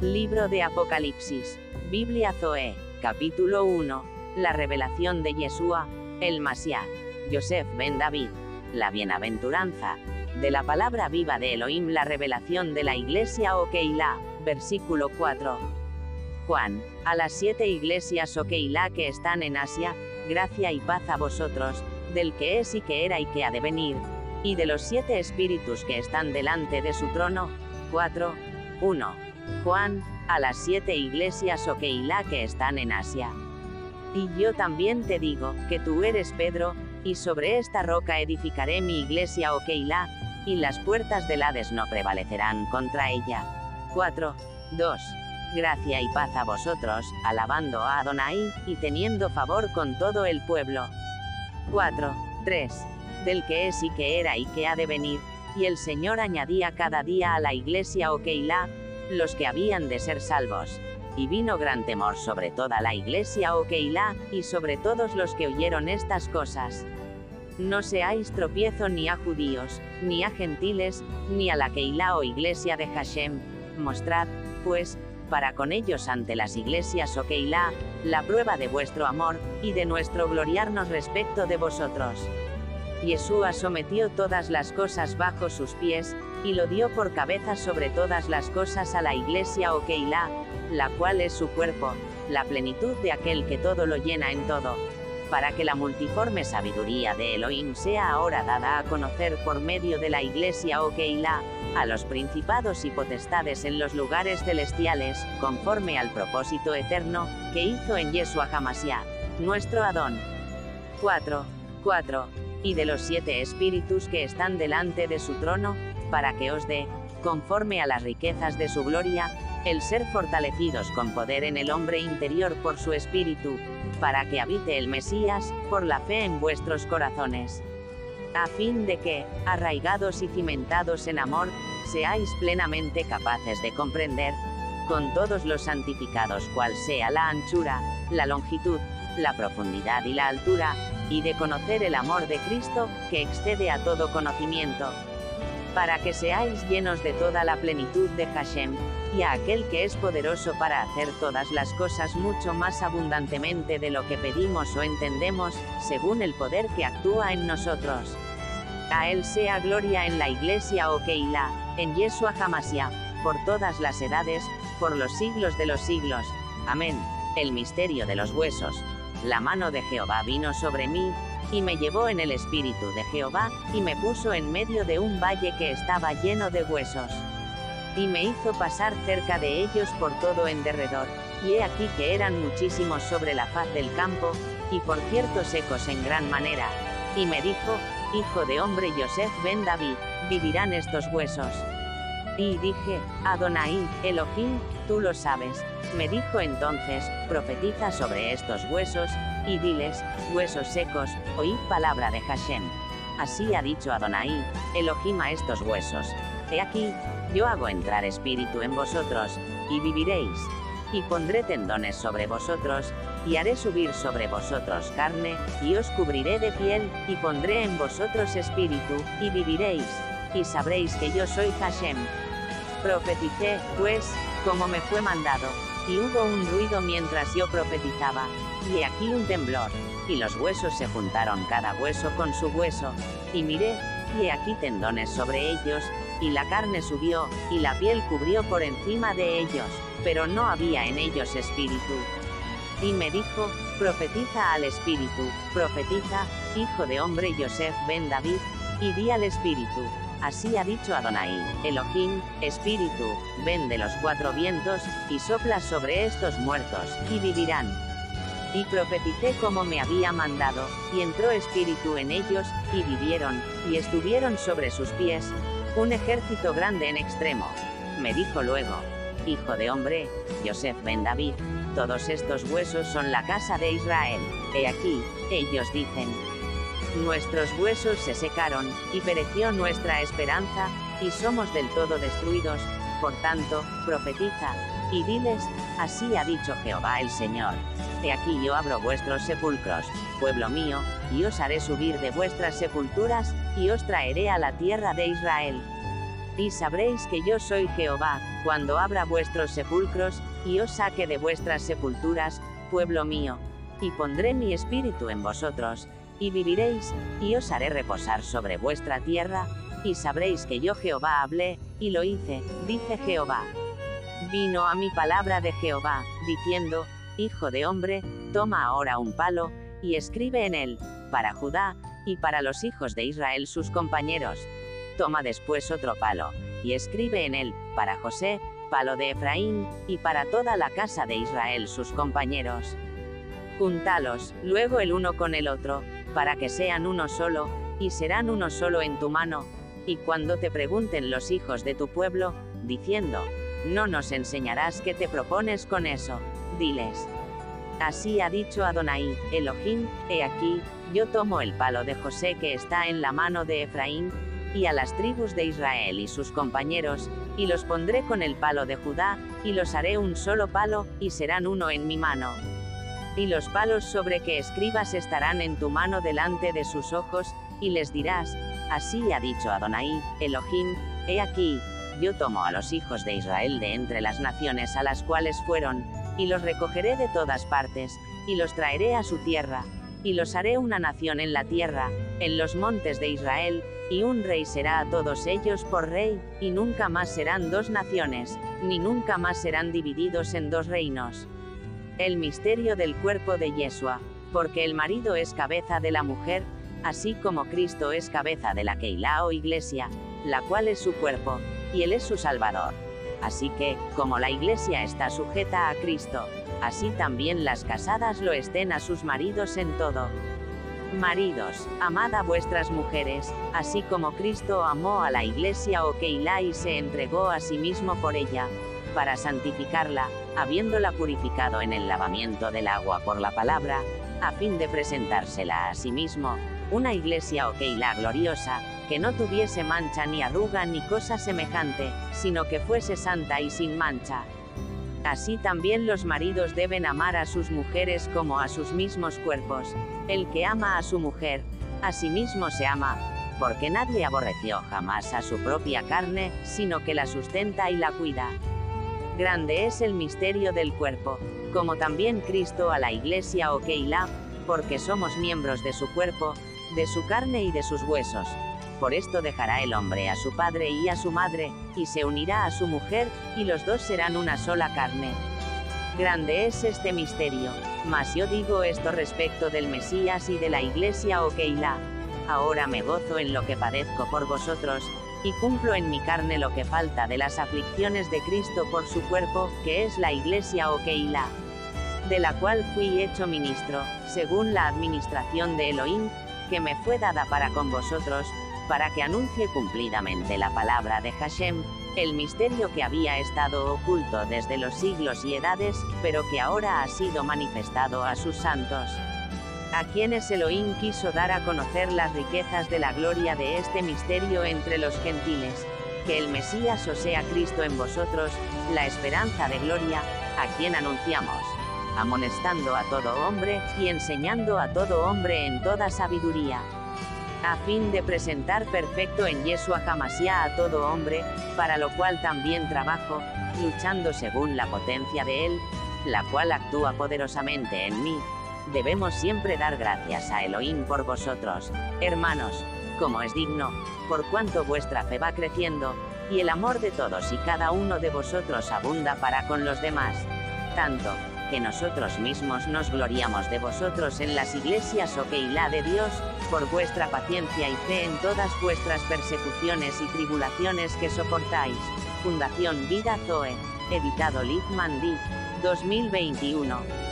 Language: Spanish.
Libro de Apocalipsis. Biblia Zoe. Capítulo 1. La revelación de Yeshua, el Mashiach. Joseph ben David. La bienaventuranza. De la palabra viva de Elohim la revelación de la iglesia o Keilah. Versículo 4. Juan. A las siete iglesias o que están en Asia, gracia y paz a vosotros, del que es y que era y que ha de venir, y de los siete espíritus que están delante de su trono. 4. 1. Juan, a las siete iglesias o que están en Asia. Y yo también te digo, que tú eres Pedro, y sobre esta roca edificaré mi iglesia o y las puertas del Hades no prevalecerán contra ella. 4. 2. Gracia y paz a vosotros, alabando a Adonai, y teniendo favor con todo el pueblo. 4. 3. Del que es y que era y que ha de venir, y el Señor añadía cada día a la iglesia o los que habían de ser salvos. Y vino gran temor sobre toda la iglesia o Keilah, y sobre todos los que oyeron estas cosas. No seáis tropiezo ni a judíos, ni a gentiles, ni a la Keilah o iglesia de Hashem. Mostrad, pues, para con ellos ante las iglesias o Keilah, la prueba de vuestro amor, y de nuestro gloriarnos respecto de vosotros. Yeshua sometió todas las cosas bajo sus pies, y lo dio por cabeza sobre todas las cosas a la iglesia o Keilah, la cual es su cuerpo, la plenitud de aquel que todo lo llena en todo. Para que la multiforme sabiduría de Elohim sea ahora dada a conocer por medio de la iglesia o Keilah, a los principados y potestades en los lugares celestiales, conforme al propósito eterno, que hizo en Yeshua Hamashiach, nuestro Adón. 4. 4 y de los siete espíritus que están delante de su trono, para que os dé, conforme a las riquezas de su gloria, el ser fortalecidos con poder en el hombre interior por su espíritu, para que habite el Mesías, por la fe en vuestros corazones. A fin de que, arraigados y cimentados en amor, seáis plenamente capaces de comprender, con todos los santificados cual sea la anchura, la longitud, la profundidad y la altura, y de conocer el amor de Cristo, que excede a todo conocimiento, para que seáis llenos de toda la plenitud de Hashem, y a aquel que es poderoso para hacer todas las cosas mucho más abundantemente de lo que pedimos o entendemos, según el poder que actúa en nosotros. A él sea gloria en la iglesia o Keilah, en Yeshua Hamashiach, por todas las edades, por los siglos de los siglos. Amén. El misterio de los huesos. La mano de Jehová vino sobre mí, y me llevó en el espíritu de Jehová, y me puso en medio de un valle que estaba lleno de huesos. Y me hizo pasar cerca de ellos por todo en derredor, y he aquí que eran muchísimos sobre la faz del campo, y por cierto secos en gran manera. Y me dijo, Hijo de hombre Joseph ben David, vivirán estos huesos. Y dije, Adonai, Elohim, tú lo sabes. Me dijo entonces, profetiza sobre estos huesos, y diles, huesos secos, oíd palabra de Hashem. Así ha dicho Adonai, Elohim a estos huesos. He aquí, yo hago entrar espíritu en vosotros, y viviréis. Y pondré tendones sobre vosotros, y haré subir sobre vosotros carne, y os cubriré de piel, y pondré en vosotros espíritu, y viviréis. Y sabréis que yo soy Hashem. Profeticé, pues, como me fue mandado. Y hubo un ruido mientras yo profetizaba. Y aquí un temblor. Y los huesos se juntaron cada hueso con su hueso. Y miré, y aquí tendones sobre ellos, y la carne subió, y la piel cubrió por encima de ellos, pero no había en ellos espíritu. Y me dijo, profetiza al espíritu, profetiza, hijo de hombre Joseph ben David, y di al espíritu, Así ha dicho Adonai, Elohim, Espíritu, ven de los cuatro vientos, y sopla sobre estos muertos, y vivirán. Y profeticé como me había mandado, y entró espíritu en ellos, y vivieron, y estuvieron sobre sus pies, un ejército grande en extremo. Me dijo luego, Hijo de hombre, Joseph ben David, todos estos huesos son la casa de Israel. He aquí, ellos dicen, Nuestros huesos se secaron, y pereció nuestra esperanza, y somos del todo destruidos, por tanto, profetiza, y diles, así ha dicho Jehová el Señor. He aquí yo abro vuestros sepulcros, pueblo mío, y os haré subir de vuestras sepulturas, y os traeré a la tierra de Israel. Y sabréis que yo soy Jehová, cuando abra vuestros sepulcros, y os saque de vuestras sepulturas, pueblo mío. Y pondré mi espíritu en vosotros, y viviréis, y os haré reposar sobre vuestra tierra, y sabréis que yo Jehová hablé, y lo hice, dice Jehová. Vino a mi palabra de Jehová, diciendo, Hijo de hombre, toma ahora un palo, y escribe en él, para Judá, y para los hijos de Israel sus compañeros. Toma después otro palo, y escribe en él, para José, palo de Efraín, y para toda la casa de Israel sus compañeros. Juntalos, luego el uno con el otro, para que sean uno solo, y serán uno solo en tu mano, y cuando te pregunten los hijos de tu pueblo, diciendo, no nos enseñarás qué te propones con eso, diles. Así ha dicho Adonai, Elohim, he aquí, yo tomo el palo de José que está en la mano de Efraín, y a las tribus de Israel y sus compañeros, y los pondré con el palo de Judá, y los haré un solo palo, y serán uno en mi mano. Y los palos sobre que escribas estarán en tu mano delante de sus ojos, y les dirás, así ha dicho Adonai, Elohim, he aquí, yo tomo a los hijos de Israel de entre las naciones a las cuales fueron, y los recogeré de todas partes, y los traeré a su tierra, y los haré una nación en la tierra, en los montes de Israel, y un rey será a todos ellos por rey, y nunca más serán dos naciones, ni nunca más serán divididos en dos reinos. El misterio del cuerpo de Yeshua, porque el marido es cabeza de la mujer, así como Cristo es cabeza de la Keilah o iglesia, la cual es su cuerpo, y Él es su Salvador. Así que, como la iglesia está sujeta a Cristo, así también las casadas lo estén a sus maridos en todo. Maridos, amad a vuestras mujeres, así como Cristo amó a la iglesia o Keilah y se entregó a sí mismo por ella, para santificarla, habiéndola purificado en el lavamiento del agua por la palabra, a fin de presentársela a sí mismo, una iglesia o Keilah gloriosa, que no tuviese mancha ni arruga ni cosa semejante, sino que fuese santa y sin mancha. Así también los maridos deben amar a sus mujeres como a sus mismos cuerpos. El que ama a su mujer, a sí mismo se ama, porque nadie aborreció jamás a su propia carne, sino que la sustenta y la cuida. Grande es el misterio del cuerpo, como también Cristo a la iglesia o Keilah, porque somos miembros de su cuerpo, de su carne y de sus huesos. Por esto dejará el hombre a su padre y a su madre, y se unirá a su mujer, y los dos serán una sola carne. Grande es este misterio, mas yo digo esto respecto del Mesías y de la iglesia o Keilah. Ahora me gozo en lo que padezco por vosotros, y cumplo en mi carne lo que falta de las aflicciones de Cristo por su cuerpo, que es la iglesia o Keilah. De la cual fui hecho ministro, según la administración de Elohim, que me fue dada para con vosotros, para que anuncie cumplidamente la palabra de Hashem, el misterio que había estado oculto desde los siglos y edades, pero que ahora ha sido manifestado a sus santos. A quienes Elohim quiso dar a conocer las riquezas de la gloria de este misterio entre los gentiles, que el Mesías o sea Cristo en vosotros, la esperanza de gloria, a quien anunciamos, amonestando a todo hombre, y enseñando a todo hombre en toda sabiduría a fin de presentar perfecto en Yeshua Hamashiach a todo hombre, para lo cual también trabajo, luchando según la potencia de Él, la cual actúa poderosamente en mí. Debemos siempre dar gracias a Elohim por vosotros, hermanos, como es digno, por cuanto vuestra fe va creciendo, y el amor de todos y cada uno de vosotros abunda para con los demás. Tanto, que nosotros mismos nos gloriamos de vosotros en las iglesias o la de Dios, por vuestra paciencia y fe en todas vuestras persecuciones y tribulaciones que soportáis. Fundación Vida Zoe. Editado Liv Mandi. 2021.